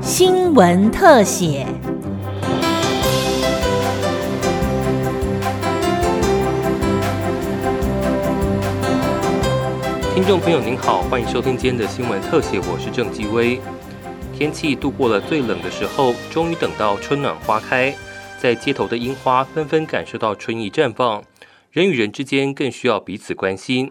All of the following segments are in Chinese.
新闻特写。听众朋友您好，欢迎收听今天的新闻特写，我是郑继威。天气度过了最冷的时候，终于等到春暖花开，在街头的樱花纷纷感受到春意绽放。人与人之间更需要彼此关心。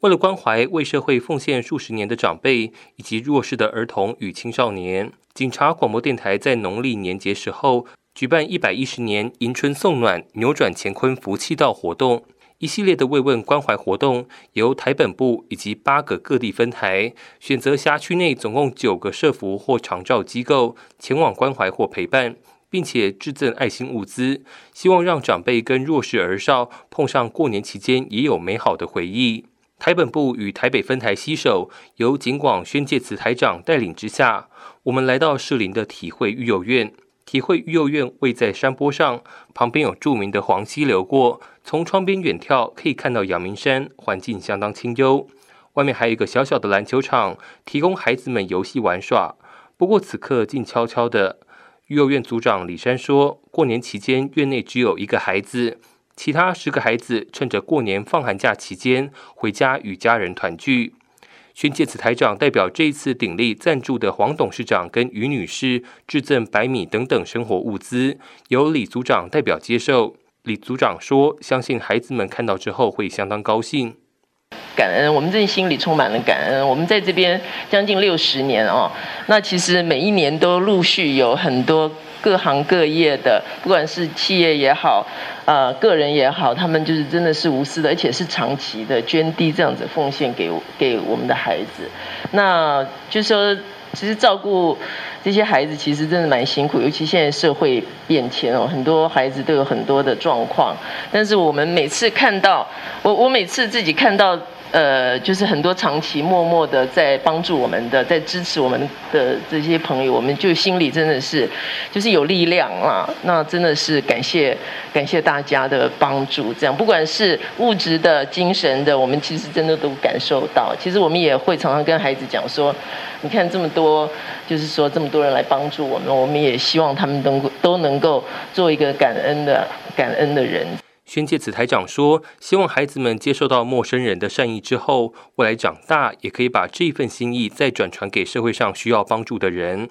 为了关怀为社会奉献数十年的长辈以及弱势的儿童与青少年，警察广播电台在农历年节时候举办一百一十年迎春送暖、扭转乾坤福气道活动。一系列的慰问关怀活动，由台本部以及八个各地分台选择辖区内总共九个社服或长照机构前往关怀或陪伴，并且致赠爱心物资，希望让长辈跟弱势儿少碰上过年期间也有美好的回忆。台本部与台北分台携手，由景广宣介词台长带领之下，我们来到士林的体会育幼院。体会育幼院位在山坡上，旁边有著名的黄溪流过。从窗边远眺，可以看到阳明山，环境相当清幽。外面还有一个小小的篮球场，提供孩子们游戏玩耍。不过此刻静悄悄的。育幼院组长李山说：“过年期间院内只有一个孩子，其他十个孩子趁着过年放寒假期间回家与家人团聚。”宣介慈台长代表这一次鼎力赞助的黄董事长跟于女士致赠白米等等生活物资，由李组长代表接受。李组长说：“相信孩子们看到之后会相当高兴，感恩。我们这心里充满了感恩。我们在这边将近六十年哦，那其实每一年都陆续有很多各行各业的，不管是企业也好，呃，个人也好，他们就是真的是无私的，而且是长期的捐递这样子奉献给给我们的孩子。那就是说。”其实照顾这些孩子其实真的蛮辛苦，尤其现在社会变迁哦，很多孩子都有很多的状况。但是我们每次看到，我我每次自己看到。呃，就是很多长期默默的在帮助我们的，在支持我们的这些朋友，我们就心里真的是，就是有力量啊。那真的是感谢感谢大家的帮助，这样不管是物质的、精神的，我们其实真的都感受到。其实我们也会常常跟孩子讲说，你看这么多，就是说这么多人来帮助我们，我们也希望他们能够都能够做一个感恩的感恩的人。宣介子台长说：“希望孩子们接受到陌生人的善意之后，未来长大也可以把这份心意再转传给社会上需要帮助的人。”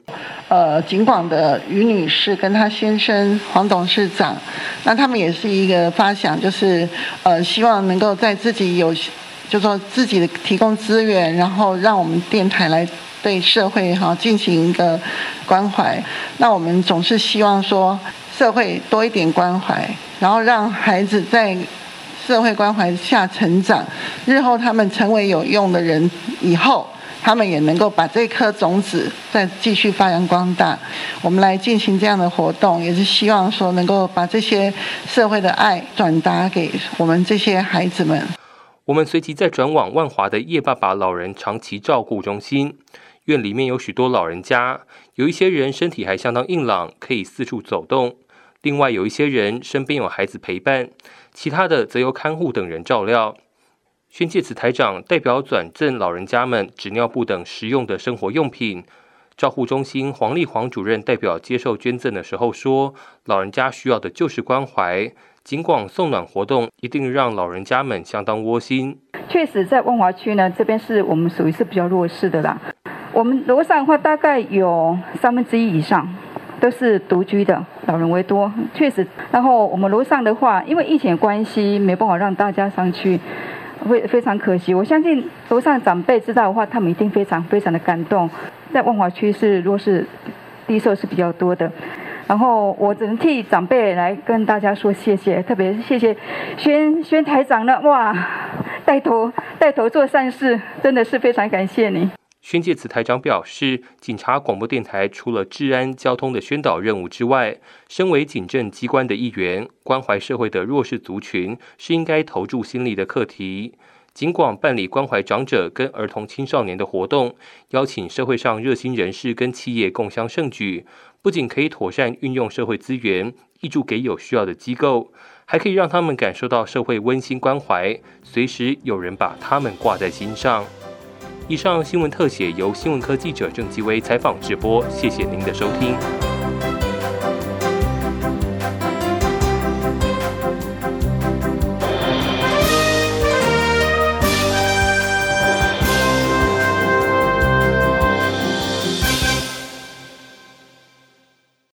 呃，景广的于女士跟她先生黄董事长，那他们也是一个发想，就是呃，希望能够在自己有，就说自己的提供资源，然后让我们电台来对社会哈进行一个关怀。那我们总是希望说。社会多一点关怀，然后让孩子在社会关怀下成长，日后他们成为有用的人以后，他们也能够把这颗种子再继续发扬光大。我们来进行这样的活动，也是希望说能够把这些社会的爱转达给我们这些孩子们。我们随即再转往万华的叶爸爸老人长期照顾中心，院里面有许多老人家，有一些人身体还相当硬朗，可以四处走动。另外有一些人身边有孩子陪伴，其他的则由看护等人照料。宣介慈台长代表转赠老人家们纸尿布等实用的生活用品。照护中心黄丽黄主任代表接受捐赠的时候说：“老人家需要的就是关怀，尽管送暖活动一定让老人家们相当窝心。”确实，在万华区呢，这边是我们属于是比较弱势的啦。我们楼上的话，大概有三分之一以上。都是独居的老人为多，确实。然后我们楼上的话，因为疫情关系，没办法让大家上去，会非常可惜。我相信楼上长辈知道的话，他们一定非常非常的感动。在万华区是若是低寿是比较多的，然后我只能替长辈来跟大家说谢谢，特别谢谢宣宣台长了，哇，带头带头做善事，真的是非常感谢你。宣介词台长表示，警察广播电台除了治安、交通的宣导任务之外，身为警政机关的一员，关怀社会的弱势族群是应该投注心力的课题。尽管办理关怀长者跟儿童青少年的活动，邀请社会上热心人士跟企业共襄盛举，不仅可以妥善运用社会资源，挹注给有需要的机构，还可以让他们感受到社会温馨关怀，随时有人把他们挂在心上。以上新闻特写由新闻科记者郑继威采访直播，谢谢您的收听。